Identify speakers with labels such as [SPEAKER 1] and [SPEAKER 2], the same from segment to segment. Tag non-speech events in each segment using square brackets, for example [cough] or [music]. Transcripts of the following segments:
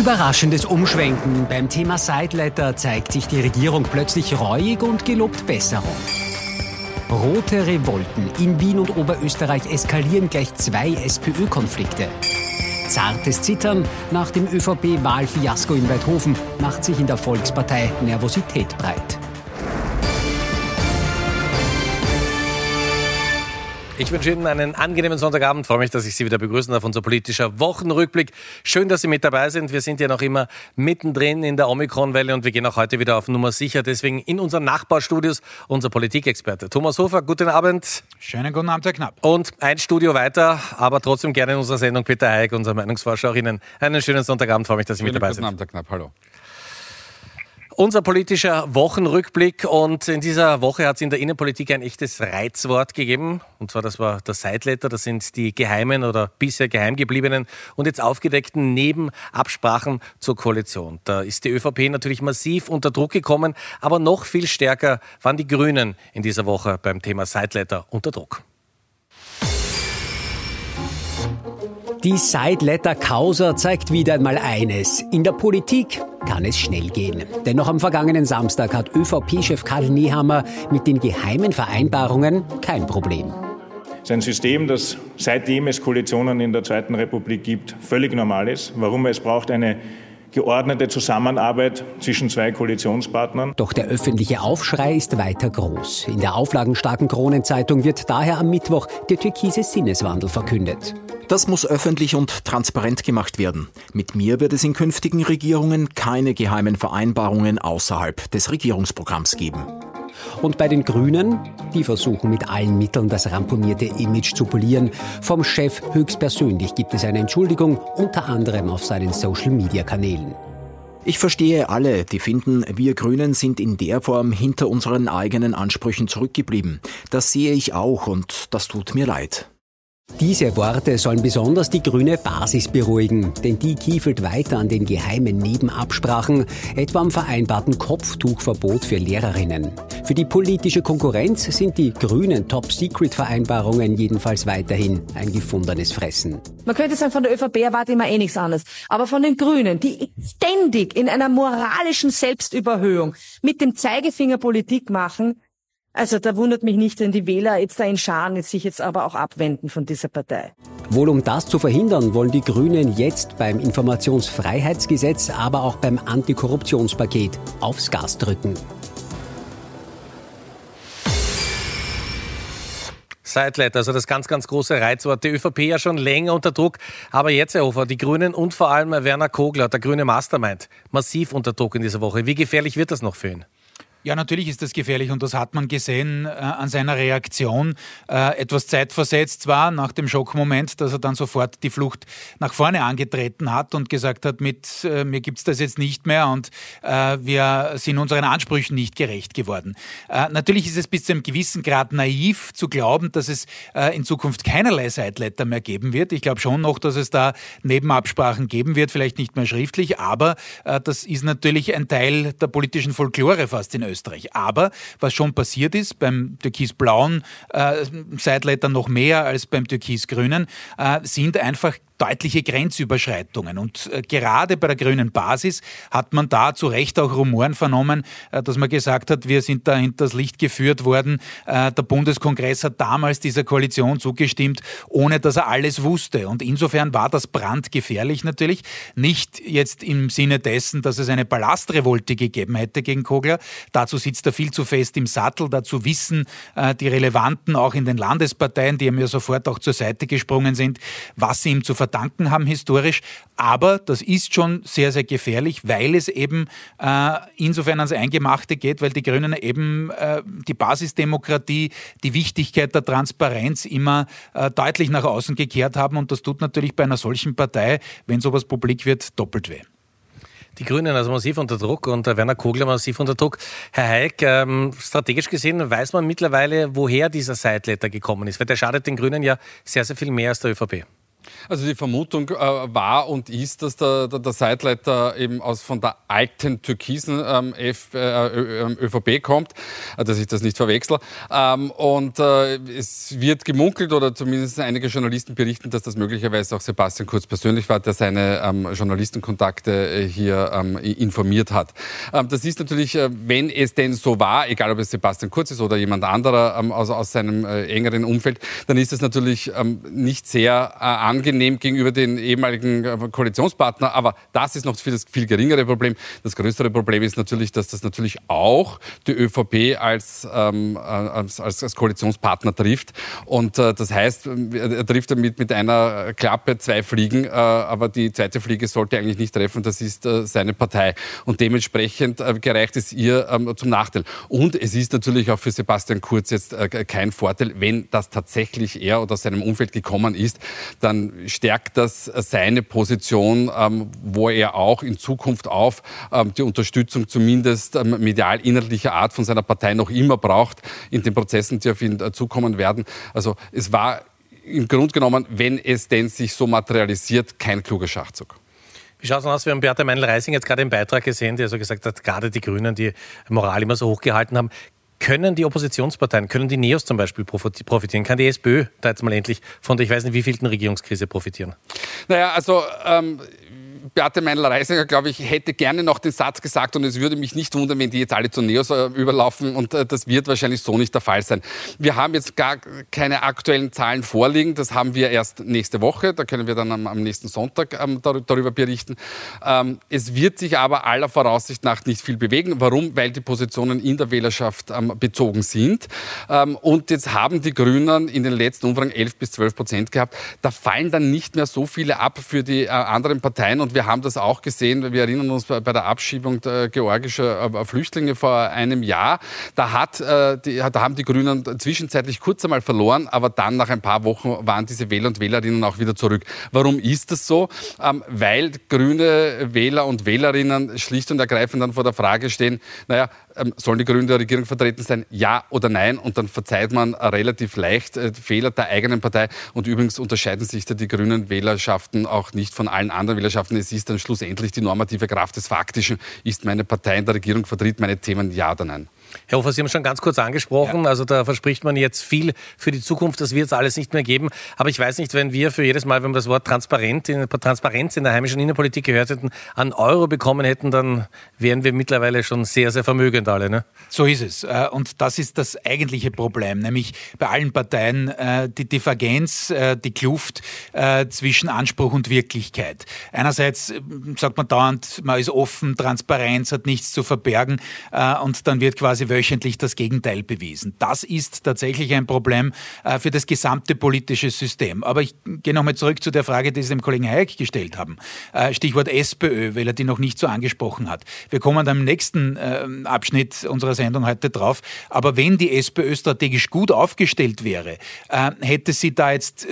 [SPEAKER 1] Überraschendes Umschwenken. Beim Thema Sideletter zeigt sich die Regierung plötzlich reuig und gelobt Besserung. Rote Revolten. In Wien und Oberösterreich eskalieren gleich zwei SPÖ-Konflikte. Zartes Zittern nach dem ÖVP-Wahlfiasko in Weidhofen macht sich in der Volkspartei Nervosität breit.
[SPEAKER 2] Ich wünsche Ihnen einen angenehmen Sonntagabend. Ich freue mich, dass ich Sie wieder begrüßen darf. Unser politischer Wochenrückblick. Schön, dass Sie mit dabei sind. Wir sind ja noch immer mittendrin in der Omikron-Welle und wir gehen auch heute wieder auf Nummer sicher. Deswegen in unseren Nachbarstudios unser Politikexperte Thomas Hofer. Guten Abend.
[SPEAKER 3] Schönen guten Abend, Herr Knapp.
[SPEAKER 2] Und ein Studio weiter, aber trotzdem gerne in unserer Sendung Peter Heik, unser Meinungsforscher. Auch Ihnen einen schönen Sonntagabend. Ich freue mich, dass Sie
[SPEAKER 3] Schönen
[SPEAKER 2] mit dabei
[SPEAKER 3] guten
[SPEAKER 2] sind.
[SPEAKER 3] Abend, Herr Knapp. Hallo.
[SPEAKER 2] Unser politischer Wochenrückblick und in dieser Woche hat es in der Innenpolitik ein echtes Reizwort gegeben. Und zwar, das war das Sideletter, das sind die geheimen oder bisher geheim gebliebenen und jetzt aufgedeckten Nebenabsprachen zur Koalition. Da ist die ÖVP natürlich massiv unter Druck gekommen, aber noch viel stärker waren die Grünen in dieser Woche beim Thema Sideletter unter Druck.
[SPEAKER 1] Die Sideletter-Causa zeigt wieder einmal eines. In der Politik kann es schnell gehen. Denn noch am vergangenen Samstag hat ÖVP-Chef Karl Nehammer mit den geheimen Vereinbarungen kein Problem.
[SPEAKER 4] Es ist ein System, das seitdem es Koalitionen in der Zweiten Republik gibt, völlig normal ist. Warum? Es braucht eine geordnete Zusammenarbeit zwischen zwei Koalitionspartnern.
[SPEAKER 1] Doch der öffentliche Aufschrei ist weiter groß. In der auflagenstarken Kronenzeitung wird daher am Mittwoch der türkise Sinneswandel verkündet.
[SPEAKER 5] Das muss öffentlich und transparent gemacht werden. Mit mir wird es in künftigen Regierungen keine geheimen Vereinbarungen außerhalb des Regierungsprogramms geben.
[SPEAKER 1] Und bei den Grünen, die versuchen mit allen Mitteln das ramponierte Image zu polieren. Vom Chef höchstpersönlich gibt es eine Entschuldigung, unter anderem auf seinen Social-Media-Kanälen.
[SPEAKER 5] Ich verstehe alle, die finden, wir Grünen sind in der Form hinter unseren eigenen Ansprüchen zurückgeblieben. Das sehe ich auch und das tut mir leid.
[SPEAKER 1] Diese Worte sollen besonders die grüne Basis beruhigen, denn die kiefelt weiter an den geheimen Nebenabsprachen, etwa am vereinbarten Kopftuchverbot für Lehrerinnen. Für die politische Konkurrenz sind die grünen Top-Secret-Vereinbarungen jedenfalls weiterhin ein gefundenes Fressen.
[SPEAKER 6] Man könnte sagen, von der ÖVP erwarte ich mir eh nichts anderes. Aber von den Grünen, die ständig in einer moralischen Selbstüberhöhung mit dem Zeigefinger Politik machen, also da wundert mich nicht, wenn die Wähler jetzt da in Scharen sich jetzt aber auch abwenden von dieser Partei.
[SPEAKER 1] Wohl um das zu verhindern, wollen die Grünen jetzt beim Informationsfreiheitsgesetz, aber auch beim Antikorruptionspaket aufs Gas drücken.
[SPEAKER 2] Sideletter, also das ganz, ganz große Reizwort. Die ÖVP ja schon länger unter Druck, aber jetzt, Herr Hofer, die Grünen und vor allem Werner Kogler, der grüne Mastermind, massiv unter Druck in dieser Woche. Wie gefährlich wird das noch für ihn?
[SPEAKER 3] Ja, natürlich ist das gefährlich und das hat man gesehen äh, an seiner Reaktion. Äh, etwas zeitversetzt war nach dem Schockmoment, dass er dann sofort die Flucht nach vorne angetreten hat und gesagt hat, mit äh, mir gibt's das jetzt nicht mehr und äh, wir sind unseren Ansprüchen nicht gerecht geworden. Äh, natürlich ist es bis zu einem gewissen Grad naiv zu glauben, dass es äh, in Zukunft keinerlei Sideletter mehr geben wird. Ich glaube schon noch, dass es da Nebenabsprachen geben wird, vielleicht nicht mehr schriftlich, aber das ist natürlich ein Teil der politischen Folklore fast in Österreich. Aber was schon passiert ist, beim türkis-blauen äh, Sideletter noch mehr als beim türkis-grünen, äh, sind einfach deutliche Grenzüberschreitungen. Und äh, gerade bei der grünen Basis hat man da zu Recht auch Rumoren vernommen, äh, dass man gesagt hat, wir sind da hinters Licht geführt worden. Äh, der Bundeskongress hat damals dieser Koalition zugestimmt, ohne dass er alles wusste. Und insofern war das brandgefährlich natürlich. Nicht jetzt im Sinne dessen, dass es eine Ballastrevolte gegeben hätte gegen Kogler. Dazu sitzt er viel zu fest im Sattel. Dazu wissen die Relevanten auch in den Landesparteien, die ihm ja sofort auch zur Seite gesprungen sind, was sie ihm zu verdanken haben historisch. Aber das ist schon sehr, sehr gefährlich, weil es eben äh, insofern ans Eingemachte geht, weil die Grünen eben äh, die Basisdemokratie, die Wichtigkeit der Transparenz immer äh, deutlich nach außen gekehrt haben. Und das tut natürlich bei einer solchen Partei, wenn sowas publik wird, doppelt weh.
[SPEAKER 2] Die Grünen also massiv unter Druck und Werner Kogler massiv unter Druck. Herr Heik, ähm, strategisch gesehen weiß man mittlerweile, woher dieser Sideletter gekommen ist, weil der schadet den Grünen ja sehr, sehr viel mehr als der ÖVP.
[SPEAKER 7] Also die Vermutung äh, war und ist, dass der, der, der Seitleiter eben aus von der alten türkisen ähm, F, äh, ÖVP ähm, kommt, äh, dass ich das nicht verwechsel. Ähm, und äh, es wird gemunkelt oder zumindest einige Journalisten berichten, dass das möglicherweise auch Sebastian Kurz persönlich war, der seine ähm, Journalistenkontakte äh, hier ähm, informiert hat. Ähm, das ist natürlich, äh, wenn es denn so war, egal ob es Sebastian Kurz ist oder jemand anderer aus, aus seinem engeren Umfeld, dann ist es natürlich nicht sehr angenehm gegenüber den ehemaligen äh, Koalitionspartner. Aber das ist noch viel, das viel geringere Problem. Das größere Problem ist natürlich, dass das natürlich auch die ÖVP als, ähm, als, als, als, Koalitionspartner trifft. Und äh, das heißt, er trifft damit mit einer Klappe zwei Fliegen. Äh, aber die zweite Fliege sollte eigentlich nicht treffen. Das ist äh, seine Partei. Und dementsprechend äh, gereicht es ihr ähm, zum Nachteil. Und es ist natürlich auch für Sebastian Kurz jetzt äh, kein Vorteil, wenn das tatsächlich er oder seinem Umfeld gekommen ist, dann stärkt das seine Position, ähm, wo er auch in Zukunft auf ähm, die Unterstützung zumindest ähm, medial inhaltlicher Art von seiner Partei noch immer braucht in den Prozessen, die auf ihn äh, zukommen werden. Also es war im Grunde genommen, wenn es denn sich so materialisiert, kein kluger Schachzug.
[SPEAKER 2] Wie schaut es aus? Wir haben Beate Meinl-Reising jetzt gerade im Beitrag gesehen, die also gesagt hat, gerade die Grünen, die Moral immer so hochgehalten haben, können die Oppositionsparteien, können die Neos zum Beispiel profitieren? Kann die SPÖ da jetzt mal endlich von der, ich weiß nicht, wievielten Regierungskrise profitieren?
[SPEAKER 7] Naja, also ähm, Beate Meinl-Reisinger, glaube ich, hätte gerne noch den Satz gesagt und es würde mich nicht wundern, wenn die jetzt alle zu Neos äh, überlaufen und äh, das wird wahrscheinlich so nicht der Fall sein. Wir haben jetzt gar keine aktuellen Zahlen vorliegen, das haben wir erst nächste Woche, da können wir dann am, nächsten Sonntag ähm, darüber berichten. Ähm, es wird sich aber aller Voraussicht nach nicht viel bewegen. Warum? Weil die Positionen in der Wählerschaft ähm, bezogen sind und jetzt haben die Grünen in den letzten Umfragen 11 bis 12 Prozent gehabt. Da fallen dann nicht mehr so viele ab für die äh, anderen Parteien und wir wir haben das auch gesehen. Wir erinnern uns bei der Abschiebung georgischer äh, Flüchtlinge vor einem Jahr. Da, hat, äh, da haben die Grünen zwischenzeitlich kurz einmal verloren, aber dann nach ein paar Wochen waren diese Wähler und Wählerinnen auch wieder zurück. Warum ist das so? Ähm, weil grüne Wähler und Wählerinnen schlicht und ergreifend dann vor der Frage stehen, naja, ähm, sollen die Grünen der Regierung vertreten sein? Ja oder nein? Und dann verzeiht man relativ leicht äh, Fehler der eigenen Partei. Und übrigens unterscheiden sich da die grünen Wählerschaften auch nicht von allen anderen Wählerschaften. Es ist dann schlussendlich die normative Kraft des Faktischen. Ist meine Partei in der Regierung, vertritt meine Themen ja oder nein?
[SPEAKER 2] Herr Hofer, Sie haben schon ganz kurz angesprochen, ja. also da verspricht man jetzt viel für die Zukunft, das wird es alles nicht mehr geben. Aber ich weiß nicht, wenn wir für jedes Mal, wenn wir das Wort Transparent in, Transparenz in der heimischen Innenpolitik gehört hätten, an Euro bekommen hätten, dann wären wir mittlerweile schon sehr, sehr vermögend alle. Ne?
[SPEAKER 3] So ist es. Äh, und das ist das eigentliche Problem, nämlich bei allen Parteien äh, die Divergenz, äh, die Kluft zwischen Anspruch und Wirklichkeit. Einerseits sagt man dauernd, man ist offen, Transparenz, hat nichts zu verbergen und dann wird quasi quasi wöchentlich das Gegenteil bewiesen. Das ist tatsächlich ein Problem äh, für das gesamte politische System. Aber ich gehe nochmal zurück zu der Frage, die Sie dem Kollegen Hayek gestellt haben. Äh, Stichwort SPÖ, weil er die noch nicht so angesprochen hat. Wir kommen dann im nächsten äh, Abschnitt unserer Sendung heute drauf. Aber wenn die SPÖ strategisch gut aufgestellt wäre, hätte sie da jetzt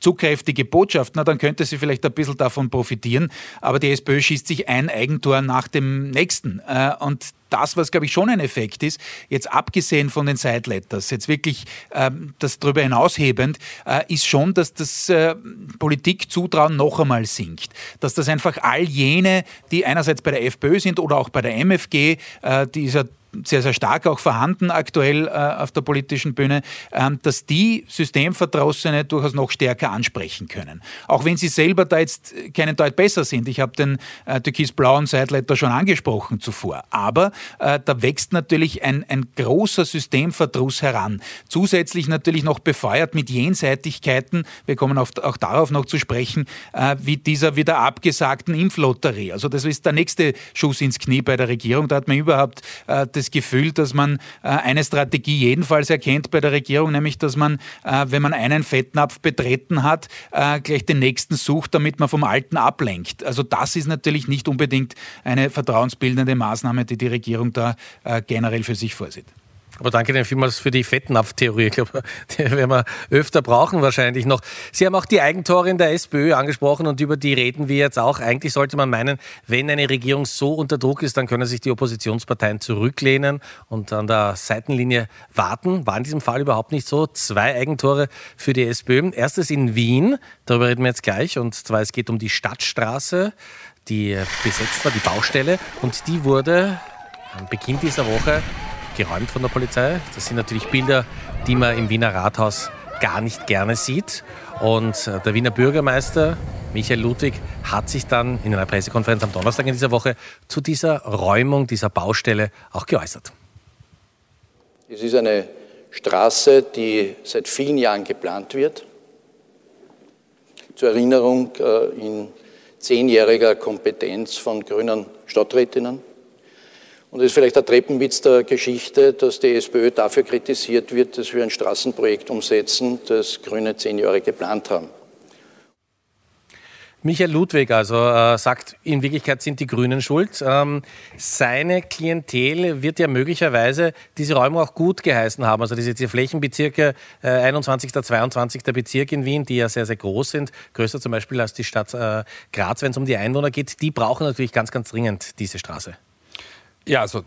[SPEAKER 3] zu kräftige Botschaft, na, dann könnte sie vielleicht ein bisschen davon profitieren. Aber die SPÖ schießt sich ein Eigentor nach dem nächsten. Und das, was, glaube ich, schon ein Effekt ist, jetzt abgesehen von den Sideletters, jetzt wirklich ähm, das darüber hinaushebend, äh, ist schon, dass das äh, Politikzutrauen noch einmal sinkt. Dass das einfach all jene, die einerseits bei der FPÖ sind oder auch bei der MFG, äh, die ist ja sehr, sehr stark auch vorhanden aktuell äh, auf der politischen Bühne, ähm, dass die Systemverdrossene durchaus noch stärker ansprechen können. Auch wenn sie selber da jetzt keinen Deut besser sind. Ich habe den äh, türkis-blauen Sideletter schon angesprochen zuvor. Aber äh, da wächst natürlich ein, ein großer Systemverdruss heran. Zusätzlich natürlich noch befeuert mit Jenseitigkeiten, wir kommen auf, auch darauf noch zu sprechen, äh, wie dieser wieder abgesagten Impflotterie. Also das ist der nächste Schuss ins Knie bei der Regierung. Da hat man überhaupt äh, das Gefühl, dass man äh, eine Strategie jedenfalls erkennt bei der Regierung, nämlich dass man, äh, wenn man einen Fettnapf betreten hat, äh, gleich den nächsten sucht, damit man vom alten ablenkt. Also das ist natürlich nicht unbedingt eine vertrauensbildende Maßnahme, die die Regierung da generell für sich vorsieht.
[SPEAKER 2] Aber danke Ihnen vielmals für die Fettnapf-Theorie. Ich glaube, [laughs] die werden wir öfter brauchen wahrscheinlich noch. Sie haben auch die Eigentore in der SPÖ angesprochen und über die reden wir jetzt auch. Eigentlich sollte man meinen, wenn eine Regierung so unter Druck ist, dann können sich die Oppositionsparteien zurücklehnen und an der Seitenlinie warten. War in diesem Fall überhaupt nicht so. Zwei Eigentore für die SPÖ. Erstes in Wien, darüber reden wir jetzt gleich. Und zwar es geht um die Stadtstraße, die besetzt war, die Baustelle. Und die wurde am Beginn dieser Woche geräumt von der Polizei. Das sind natürlich Bilder, die man im Wiener Rathaus gar nicht gerne sieht. Und äh, der Wiener Bürgermeister Michael Ludwig hat sich dann in einer Pressekonferenz am Donnerstag in dieser Woche zu dieser Räumung dieser Baustelle auch geäußert.
[SPEAKER 8] Es ist eine Straße, die seit vielen Jahren geplant wird. Zur Erinnerung äh, in zehnjähriger Kompetenz von grünen Stadträtinnen. Und es ist vielleicht der Treppenwitz der Geschichte, dass die SPÖ dafür kritisiert wird, dass wir ein Straßenprojekt umsetzen, das Grüne zehn Jahre geplant haben.
[SPEAKER 2] Michael Ludwig also äh, sagt, in Wirklichkeit sind die Grünen schuld. Ähm, seine Klientel wird ja möglicherweise diese Räumung auch gut geheißen haben. Also diese, diese Flächenbezirke äh, 21. 22. Bezirk in Wien, die ja sehr, sehr groß sind, größer zum Beispiel als die Stadt äh, Graz, wenn es um die Einwohner geht, die brauchen natürlich ganz, ganz dringend diese Straße.
[SPEAKER 7] Ja, also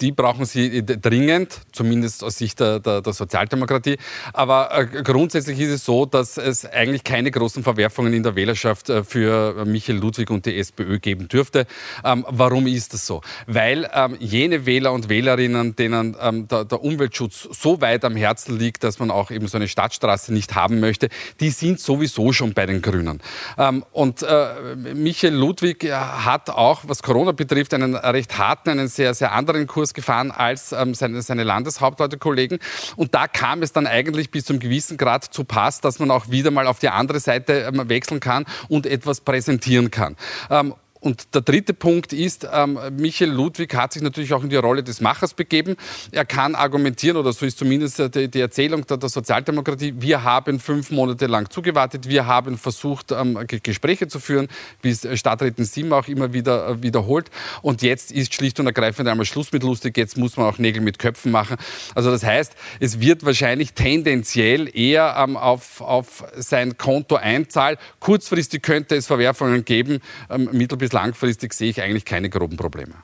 [SPEAKER 7] die brauchen Sie dringend, zumindest aus Sicht der, der, der Sozialdemokratie. Aber äh, grundsätzlich ist es so, dass es eigentlich keine großen Verwerfungen in der Wählerschaft äh, für Michael Ludwig und die SPÖ geben dürfte. Ähm, warum ist das so? Weil ähm, jene Wähler und Wählerinnen, denen ähm, der, der, Umweltschutz so weit am Herzen liegt, dass man auch eben so eine Stadtstraße nicht haben möchte, die sind sowieso schon bei den Grünen. Ähm, und äh, Michael Ludwig hat auch, was Corona betrifft, einen recht harten, einen sehr sehr, sehr anderen Kurs gefahren als ähm, seine, seine Landeshauptleute-Kollegen. Und da kam es dann eigentlich bis zum gewissen Grad zu Pass, dass man auch wieder mal auf die andere Seite ähm, wechseln kann und etwas präsentieren kann. Ähm, und der dritte Punkt ist, ähm, Michael Ludwig hat sich natürlich auch in die Rolle des Machers begeben. Er kann argumentieren, oder so ist zumindest die, die Erzählung der, der, Sozialdemokratie, wir haben fünf Monate lang zugewartet, wir haben versucht, ähm, Gespräche zu führen, wie es Stadträtin Sim auch immer wieder äh, wiederholt. Und jetzt ist schlicht und ergreifend einmal Schluss mit lustig, jetzt muss man auch Nägel mit Köpfen machen. Also das heißt, es wird wahrscheinlich tendenziell eher ähm, auf, auf sein Konto einzahlen. Kurzfristig könnte es Verwerfungen geben, ähm, mittel- bis langfristig sehe ich eigentlich keine groben Probleme.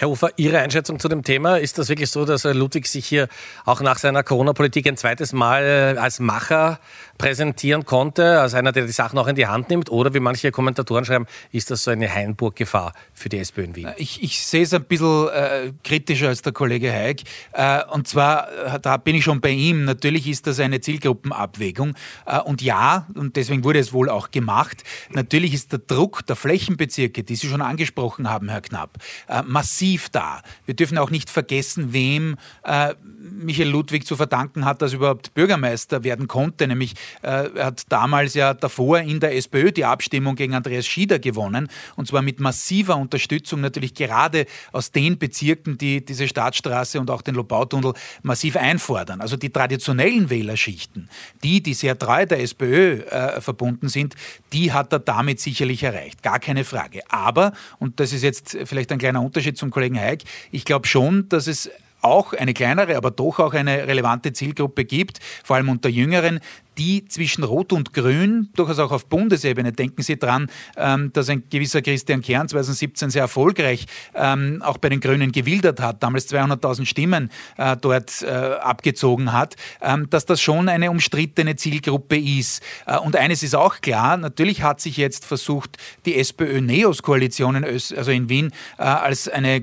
[SPEAKER 2] Herr Ufer, Ihre Einschätzung zu dem Thema, ist das wirklich so, dass Ludwig sich hier auch nach seiner Corona-Politik ein zweites Mal als Macher präsentieren konnte, als einer, der die Sachen auch in die Hand nimmt? Oder wie manche Kommentatoren schreiben, ist das so eine Hainburg-Gefahr für die SPÖ in Wien?
[SPEAKER 3] Ich, ich sehe es ein bisschen äh, kritischer als der Kollege Haig. Äh, und zwar, äh, da bin ich schon bei ihm, natürlich ist das eine Zielgruppenabwägung. Äh, und ja, und deswegen wurde es wohl auch gemacht, natürlich ist der Druck der Flächenbezirke, die Sie schon angesprochen haben, Herr Knapp, äh, massiv da. Wir dürfen auch nicht vergessen, wem äh, Michael Ludwig zu verdanken hat, dass er überhaupt Bürgermeister werden konnte, nämlich äh, er hat damals ja davor in der SPÖ die Abstimmung gegen Andreas Schieder gewonnen und zwar mit massiver Unterstützung natürlich gerade aus den Bezirken, die diese Staatsstraße und auch den Lobautunnel massiv einfordern. Also die traditionellen Wählerschichten, die, die sehr treu der SPÖ äh, verbunden sind, die hat er damit sicherlich erreicht. Gar keine Frage. Aber, und das ist jetzt vielleicht ein kleiner Unterschied zum Kollegen Heik, ich glaube schon, dass es auch eine kleinere, aber doch auch eine relevante Zielgruppe gibt, vor allem unter Jüngeren, die zwischen Rot und Grün, durchaus auch auf Bundesebene, denken Sie dran, ähm, dass ein gewisser Christian Kern 2017 sehr erfolgreich ähm, auch bei den Grünen gewildert hat, damals 200.000 Stimmen äh, dort äh, abgezogen hat, ähm, dass das schon eine umstrittene Zielgruppe ist. Äh, und eines ist auch klar, natürlich hat sich jetzt versucht, die SPÖ-Neos-Koalition also in Wien als eine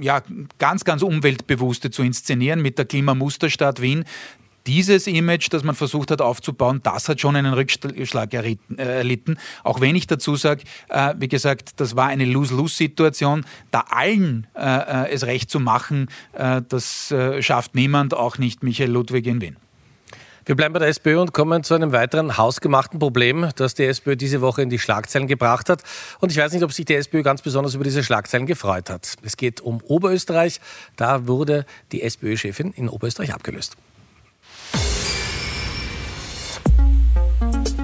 [SPEAKER 3] ja, ganz, ganz umweltbewusste zu inszenieren mit der Klimamusterstadt Wien dieses Image, das man versucht hat aufzubauen, das hat schon einen Rückschlag äh, erlitten. Auch wenn ich dazu sage, äh, wie gesagt, das war eine Lose-Lose-Situation. Da allen äh, es recht zu machen, das schafft niemand, auch nicht Michael Ludwig in Wien.
[SPEAKER 2] Wir bleiben bei der SPÖ und kommen zu einem weiteren hausgemachten Problem, das die SPÖ diese Woche in die Schlagzeilen gebracht hat. Und ich weiß nicht, ob sich die SPÖ ganz besonders über diese Schlagzeilen gefreut hat. Es geht um Oberösterreich. Da wurde die SPÖ-Chefin in Oberösterreich abgelöst.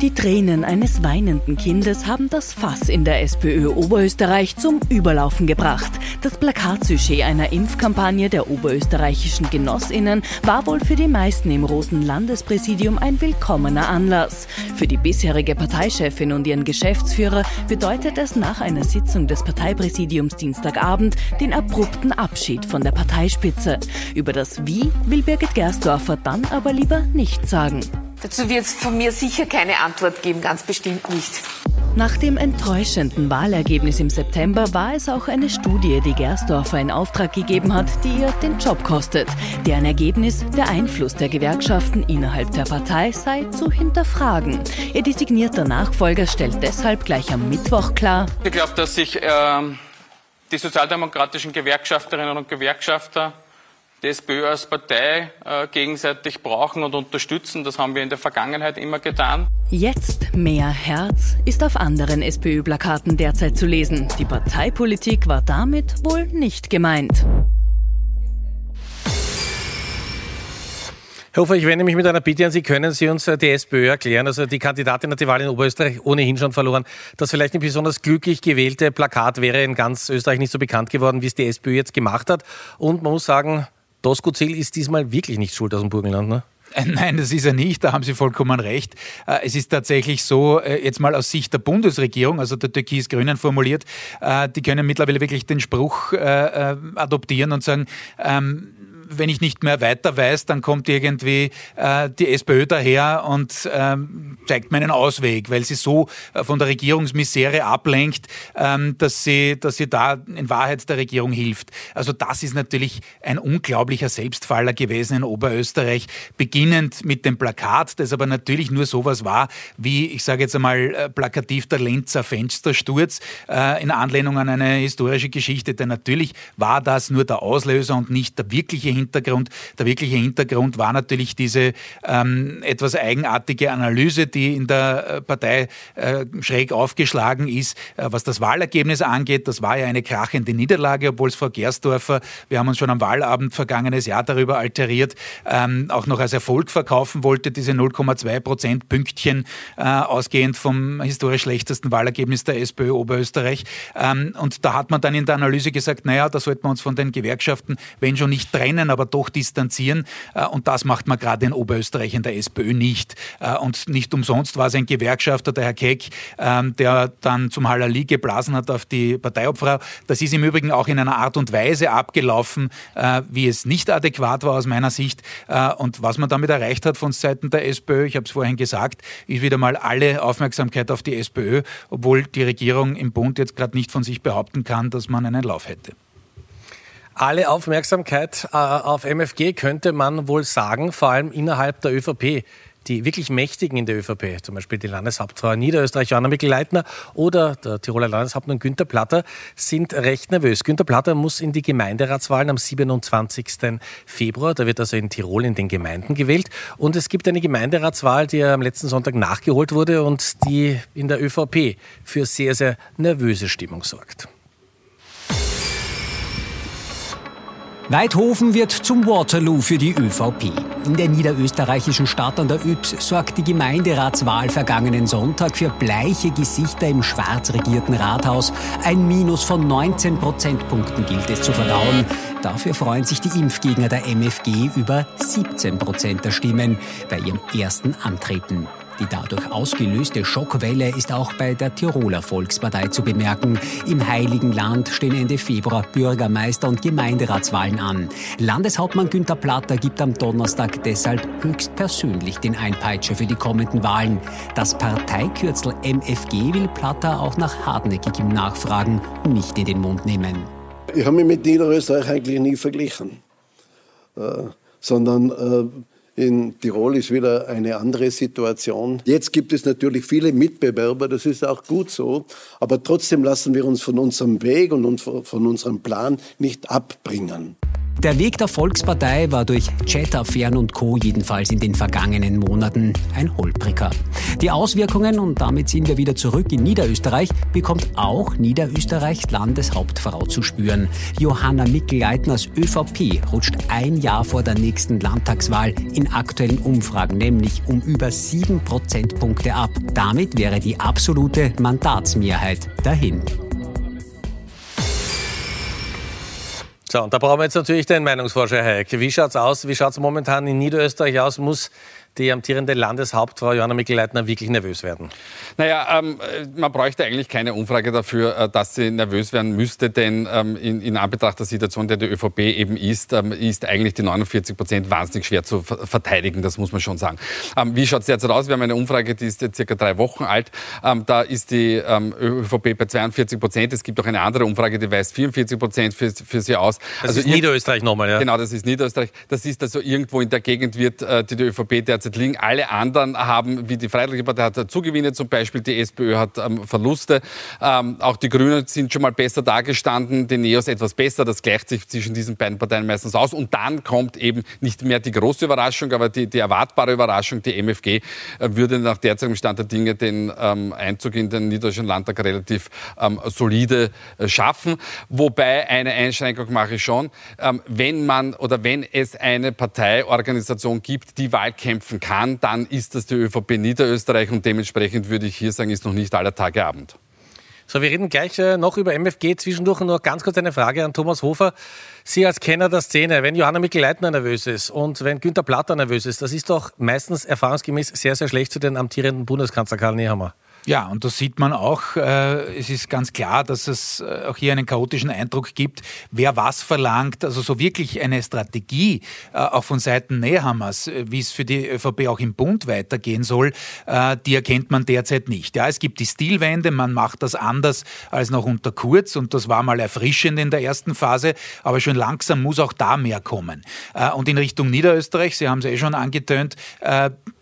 [SPEAKER 9] Die Tränen eines weinenden Kindes haben das Fass in der SPÖ Oberösterreich zum Überlaufen gebracht. Das Plakatsujet einer Impfkampagne der oberösterreichischen Genossinnen war wohl für die meisten im Roten Landespräsidium ein willkommener Anlass. Für die bisherige Parteichefin und ihren Geschäftsführer bedeutet es nach einer Sitzung des Parteipräsidiums Dienstagabend den abrupten Abschied von der Parteispitze. Über das Wie will Birgit Gersdorfer dann aber lieber nichts sagen.
[SPEAKER 10] Dazu wird es von mir sicher keine Antwort geben, ganz bestimmt nicht.
[SPEAKER 9] Nach dem enttäuschenden Wahlergebnis im September war es auch eine Studie, die Gersdorfer in Auftrag gegeben hat, die ihr den Job kostet. Deren Ergebnis, der Einfluss der Gewerkschaften innerhalb der Partei sei zu hinterfragen. Ihr designierter Nachfolger stellt deshalb gleich am Mittwoch klar.
[SPEAKER 11] Ich glaube, dass sich äh, die sozialdemokratischen Gewerkschafterinnen und Gewerkschafter die SPÖ als Partei äh, gegenseitig brauchen und unterstützen. Das haben wir in der Vergangenheit immer getan.
[SPEAKER 9] Jetzt mehr Herz ist auf anderen SPÖ-Plakaten derzeit zu lesen. Die Parteipolitik war damit wohl nicht gemeint.
[SPEAKER 2] Herr Hofer, ich wende mich mit einer Bitte an Sie. Können Sie uns äh, die SPÖ erklären? Also die Kandidatin hat die Wahl in Oberösterreich ohnehin schon verloren. Das vielleicht ein besonders glücklich gewählte Plakat wäre in ganz Österreich nicht so bekannt geworden, wie es die SPÖ jetzt gemacht hat. Und man muss sagen, Doskozil ist diesmal wirklich nicht schuld aus dem Burgenland, ne?
[SPEAKER 3] Äh, nein, das ist er nicht, da haben Sie vollkommen recht. Äh, es ist tatsächlich so, äh, jetzt mal aus Sicht der Bundesregierung, also der Türkis-Grünen formuliert, die können mittlerweile wirklich den Spruch adoptieren und sagen, ähm, wenn ich nicht mehr weiter weiß, dann kommt irgendwie äh, die SPÖ daher und ähm, zeigt mir einen Ausweg, weil sie so äh, von der Regierungsmisere ablenkt, ähm, dass, sie, dass sie da in Wahrheit der Regierung hilft. Also das ist natürlich ein unglaublicher Selbstfaller gewesen in Oberösterreich, beginnend mit dem Plakat, das aber natürlich nur sowas war wie, ich sage jetzt einmal äh, plakativ der Lenzer Fenstersturz äh, in Anlehnung an eine historische Geschichte, denn natürlich war das nur der Auslöser und nicht der wirkliche Hintergrund. Der wirkliche Hintergrund war natürlich diese ähm, etwas eigenartige Analyse, die in der äh, Partei äh, schräg aufgeschlagen ist, äh, was das Wahlergebnis angeht. Das war ja eine krachende Niederlage, obwohl es Frau Gersdorfer, wir haben uns schon am Wahlabend vergangenes Jahr darüber alteriert, ähm, auch noch als Erfolg verkaufen wollte, diese 0,2 Prozentpünktchen äh, ausgehend vom historisch schlechtesten Wahlergebnis der SPÖ Oberösterreich. Ähm, und da hat man dann in der Analyse gesagt, naja, da sollten wir uns von den Gewerkschaften, wenn schon nicht trennen, aber doch distanzieren. Äh, und das macht man gerade in Oberösterreich in der SPÖ nicht. Äh, und nicht umsonst war es ein Gewerkschafter, der Herr Keck, ähm, der dann zum Halali geblasen hat auf die Parteiobfrau. Das ist im Übrigen auch in einer Art und Weise abgelaufen, äh, wie es nicht adäquat war aus meiner Sicht. Und was man damit erreicht hat von Seiten der SPÖ, ich habe es vorhin gesagt, ist wieder mal alle Aufmerksamkeit auf die SPÖ, obwohl die Regierung im Bund jetzt gerade nicht von sich behaupten kann, dass man einen Lauf hätte.
[SPEAKER 2] Alle Aufmerksamkeit äh, auf MFG könnte man wohl sagen, vor allem innerhalb der ÖVP. Die wirklich Mächtigen in der ÖVP, zum Beispiel die Landeshauptfrau Niederösterreich Johanna Mikl-Leitner oder der Tiroler Landeshauptmann Günter Platter, sind recht nervös. Günter Platter muss in die Gemeinderatswahlen am 27. Februar, da wird also in Tirol in den Gemeinden gewählt. Und es gibt eine Gemeinderatswahl, die am letzten Sonntag nachgeholt wurde und die in der ÖVP für sehr, sehr nervöse Stimmung sorgt.
[SPEAKER 1] Weidhofen wird zum Waterloo für die ÖVP. In der niederösterreichischen Stadt an der Ybbs sorgt die Gemeinderatswahl vergangenen Sonntag für bleiche Gesichter im schwarz regierten Rathaus. Ein Minus von 19 Prozentpunkten gilt es zu verdauen. Dafür freuen sich die Impfgegner der MFG über 17 Prozent der Stimmen bei ihrem ersten Antreten. Die dadurch ausgelöste Schockwelle ist auch bei der Tiroler Volkspartei zu bemerken. Im Heiligen Land stehen Ende Februar Bürgermeister- und Gemeinderatswahlen an. Landeshauptmann Günter Platter gibt am Donnerstag deshalb höchstpersönlich den Einpeitscher für die kommenden Wahlen. Das Parteikürzel MFG will Platter auch nach hartnäckigem Nachfragen nicht in den Mund nehmen.
[SPEAKER 12] Ich habe mich mit Niederösterreich eigentlich nie verglichen, äh, sondern äh, in Tirol ist wieder eine andere Situation. Jetzt gibt es natürlich viele Mitbewerber, das ist auch gut so. Aber trotzdem lassen wir uns von unserem Weg und von unserem Plan nicht abbringen.
[SPEAKER 1] Der Weg der Volkspartei war durch Chat-Affären und Co. jedenfalls in den vergangenen Monaten ein holpriger. Die Auswirkungen, und damit sind wir wieder zurück in Niederösterreich, bekommt auch Niederösterreichs Landeshauptfrau zu spüren. Johanna Mickel-Leitners ÖVP rutscht ein Jahr vor der nächsten Landtagswahl in aktuellen Umfragen nämlich um über sieben Prozentpunkte ab. Damit wäre die absolute Mandatsmehrheit dahin.
[SPEAKER 2] So, und da brauchen wir jetzt natürlich den Meinungsforscher Heike. Wie schaut's aus? Wie schaut's momentan in Niederösterreich aus? Muss die amtierende Landeshauptfrau Johanna Mikl-Leitner wirklich nervös werden?
[SPEAKER 7] Naja, ähm, man bräuchte eigentlich keine Umfrage dafür, äh, dass sie nervös werden müsste, denn ähm, in, in, Anbetracht der Situation, der die ÖVP eben ist, ähm, ist eigentlich die 49 Prozent wahnsinnig schwer zu verteidigen, das muss man schon sagen. Ähm, wie schaut es derzeit aus? Wir haben eine Umfrage, die ist jetzt circa drei Wochen alt. Ähm, da ist die ähm, ÖVP bei 42 Prozent. Es gibt auch eine andere Umfrage, die weist 44 Prozent für, für sie aus.
[SPEAKER 2] Das also ist Niederösterreich nochmal, ja?
[SPEAKER 7] Genau, das ist Niederösterreich. Das ist also irgendwo in der Gegend wird äh, die, die ÖVP derzeit derzeit liegen. Alle anderen haben, wie die Freiheitliche Partei hat Zugewinne zum Beispiel, die SPÖ hat ähm, Verluste. Ähm, auch die Grünen sind schon mal besser dagestanden, die Neos etwas besser. Das gleicht sich zwischen diesen beiden Parteien meistens aus. Und dann kommt eben nicht mehr die große Überraschung, aber die, die erwartbare Überraschung. Die MFG äh, würde nach derzeitigem Stand der Dinge den ähm, Einzug in den Niederländischen Landtag relativ ähm, solide äh, schaffen. Wobei eine Einschränkung mache ich schon. Ähm, wenn man oder wenn es eine Parteiorganisation gibt, die Wahlkämpfe kämpfen kann, dann ist das die ÖVP Niederösterreich und dementsprechend würde ich hier sagen, ist noch nicht aller Tage Abend.
[SPEAKER 2] So, wir reden gleich äh, noch über MFG. Zwischendurch nur ganz kurz eine Frage an Thomas Hofer. Sie als Kenner der Szene, wenn Johanna Mikl-Leitner nervös ist und wenn Günter Platter nervös ist, das ist doch meistens erfahrungsgemäß sehr, sehr schlecht für den amtierenden Bundeskanzler Karl Nehammer.
[SPEAKER 3] Ja, und das sieht man auch. Äh, es ist ganz klar, dass es äh, auch hier einen chaotischen Eindruck gibt, wer was verlangt. Also so wirklich eine Strategie, äh, auch von Seiten Nehammers, wie es für die ÖVP auch im Bund weitergehen soll, die erkennt man derzeit nicht. Ja, es gibt die Stilwende, man macht das anders als noch unter Kurz und das war mal erfrischend in der ersten Phase, aber schon langsam muss auch da mehr kommen. Und in Richtung Niederösterreich, Sie haben es eh schon angetönt,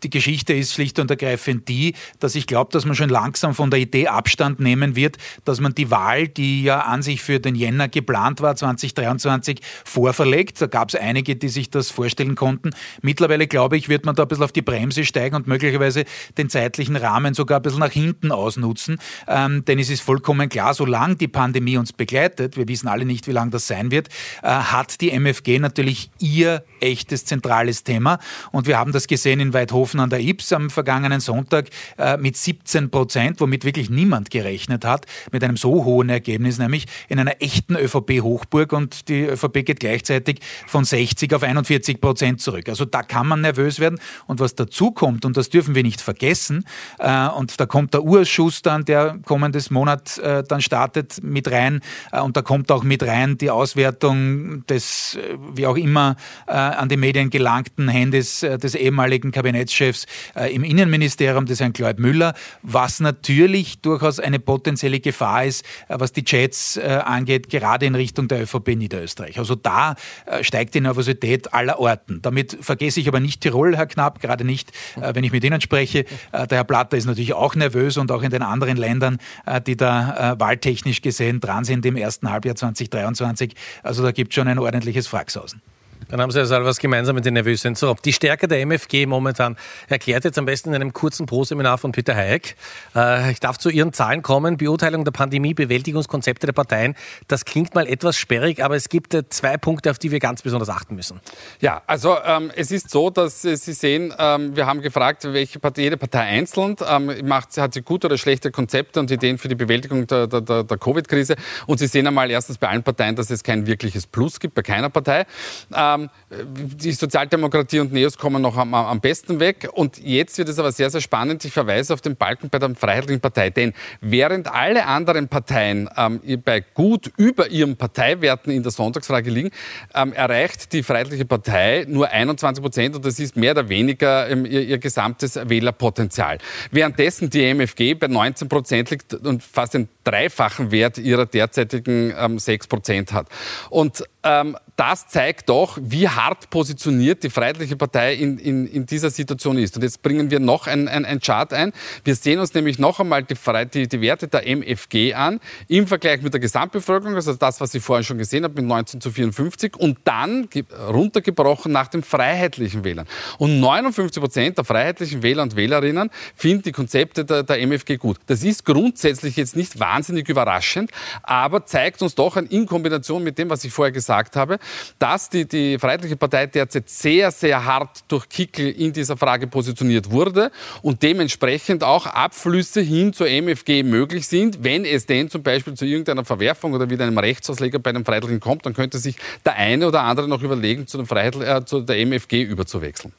[SPEAKER 3] die Geschichte ist schlicht und ergreifend die, dass ich glaube, dass man schon langsam von der Idee Abstand nehmen wird, dass man die Wahl, die ja an sich für den Jänner geplant war, 2023, vorverlegt. Da gab es einige, die sich das vorstellen konnten. Mittlerweile, glaube ich, wird man da ein bisschen auf die Bremse steigen und möglicherweise den zeitlichen Rahmen sogar ein bisschen nach hinten ausnutzen. Ähm, denn es ist vollkommen klar, solange die Pandemie uns begleitet, wir wissen alle nicht, wie lange das sein wird, äh, hat die MFG natürlich ihr echtes zentrales Thema. Und wir haben das gesehen in Weidhofen an der Ips am vergangenen Sonntag äh, mit 17 Prozent, womit wirklich niemand gerechnet hat, mit einem so hohen Ergebnis, nämlich in einer echten ÖVP-Hochburg. Und die ÖVP geht gleichzeitig von 60 auf 41 Prozent zurück. Also da kann man nervös werden. Und was dazu kommt, und das dürfen wir nicht vergessen, äh, und da kommt der Urschuss dann, der kommendes Monat äh, dann startet, mit rein. Äh, und da kommt auch mit rein die Auswertung des, äh, wie auch immer, äh, an die Medien gelangten Handys äh, des ehemaligen Kabinettschefs im Innenministerium, des Herrn Kleub Müller, was natürlich durchaus eine potenzielle Gefahr ist, was die Chats angeht, gerade in Richtung der ÖVP Niederösterreich. Also da steigt die Nervosität aller Orten. Damit vergesse ich aber nicht Tirol, Herr Knapp, gerade nicht, wenn ich mit Ihnen spreche. Der Herr Platter ist natürlich auch nervös und auch in den anderen Ländern, die da wahltechnisch gesehen dran sind im ersten Halbjahr 2023. Also da gibt es schon ein ordentliches Fraxhausen.
[SPEAKER 2] Dann haben Sie also was gemeinsam mit den Nervösen. So, die Stärke der MFG momentan erklärt jetzt am besten in einem kurzen Pro-Seminar von Peter Hayek. Äh, ich darf zu Ihren Zahlen kommen. Beurteilung der Pandemie, Bewältigungskonzepte der Parteien. Das klingt mal etwas sperrig, aber es gibt äh, zwei Punkte, auf die wir ganz besonders achten müssen.
[SPEAKER 7] Ja, also ähm, es ist so, dass äh, Sie sehen, ähm, wir haben gefragt, welche Partei, jede Partei einzeln ähm, macht, hat sie gute oder schlechte Konzepte und Ideen für die Bewältigung der, der, der, der Covid-Krise. Und Sie sehen einmal erstens bei allen Parteien, dass es kein wirkliches Plus gibt, bei keiner Partei. Ähm, ähm, die Sozialdemokratie und Neos kommen noch am, am, besten weg. Und jetzt wird es aber sehr, sehr spannend. Ich verweise auf den Balken bei der Freiheitlichen Partei. Denn während alle anderen Parteien ähm, bei gut über ihren Parteiwerten in der Sonntagsfrage liegen, ähm, erreicht die Freiheitliche Partei nur 21 Prozent. Und das ist mehr oder weniger ähm, ihr, ihr, gesamtes Wählerpotenzial. Währenddessen die MFG bei 19 Prozent liegt und fast ein dreifachen Wert ihrer derzeitigen ähm, 6% hat. Und ähm, das zeigt doch, wie hart positioniert die Freiheitliche Partei in, in, in dieser Situation ist. Und jetzt bringen wir noch ein, ein, ein Chart ein. Wir sehen uns nämlich noch einmal die, die, die Werte der MFG an im Vergleich mit der Gesamtbevölkerung, also das, was Sie vorhin schon gesehen haben, mit 19 zu 54 und dann runtergebrochen nach den freiheitlichen Wählern. Und 59 Prozent der freiheitlichen Wähler und Wählerinnen finden die Konzepte der, der MFG gut. Das ist grundsätzlich jetzt nicht wahnsinnig überraschend, aber zeigt uns doch in Kombination mit dem, was ich vorher gesagt habe, dass die, die Freiheitliche Partei derzeit sehr, sehr hart durch Kickel in dieser Frage positioniert wurde und dementsprechend auch Abflüsse hin zur MFG möglich sind. Wenn es denn zum Beispiel zu irgendeiner Verwerfung oder wieder einem Rechtsausleger bei den Freiheitlichen kommt, dann könnte sich der eine oder andere noch überlegen, zu, äh, zu der MFG überzuwechseln.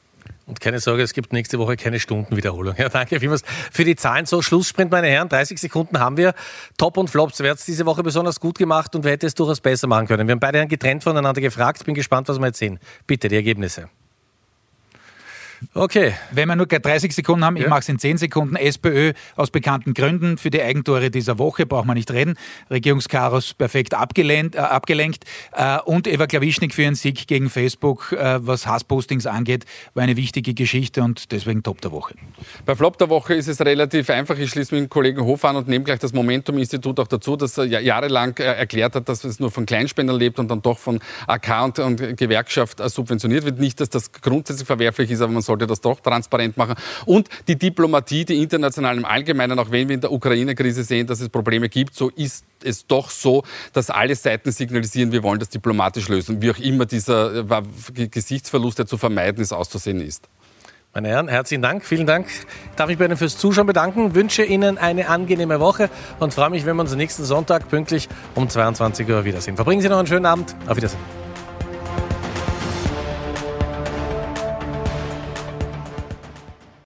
[SPEAKER 2] Und keine Sorge, es gibt nächste Woche keine Stundenwiederholung. Ja, danke vielmals für die Zahlen. So, Schlusssprint, meine Herren. 30 Sekunden haben wir. Top und Flops. Wer hat es diese Woche besonders gut gemacht und wer hätte es durchaus besser machen können? Wir haben beide getrennt voneinander gefragt. Bin gespannt, was wir jetzt sehen. Bitte, die Ergebnisse. Okay.
[SPEAKER 3] Wenn wir nur 30 Sekunden haben, ich mache es in 10 Sekunden. SPÖ aus bekannten Gründen für die Eigentore dieser Woche, braucht man nicht reden. Regierungskaros perfekt abgelenkt. Äh, abgelenkt. Äh, und Eva Klawischnik für ihren Sieg gegen Facebook, äh, was Hasspostings angeht, war eine wichtige Geschichte und deswegen Top der Woche.
[SPEAKER 7] Bei Flop der Woche ist es relativ einfach. Ich schließe mit dem Kollegen Hof an und nehme gleich das Momentum-Institut auch dazu, das jahrelang äh, erklärt hat, dass es nur von Kleinspendern lebt und dann doch von AK und, und Gewerkschaft äh, subventioniert wird. Nicht, dass das grundsätzlich verwerflich ist, aber man sollte das doch transparent machen. Und die Diplomatie, die international im Allgemeinen, auch wenn wir in der Ukraine-Krise sehen, dass es Probleme gibt, so ist es doch so, dass alle Seiten signalisieren, wir wollen das diplomatisch lösen. Wie auch immer dieser äh, Gesichtsverlust, der zu vermeiden ist, auszusehen ist.
[SPEAKER 2] Meine Herren, herzlichen Dank, vielen Dank. Darf mich bei Ihnen fürs Zuschauen bedanken, wünsche Ihnen eine angenehme Woche und freue mich, wenn wir uns nächsten Sonntag pünktlich um 22 Uhr wiedersehen. Verbringen Sie noch einen schönen Abend. Auf Wiedersehen.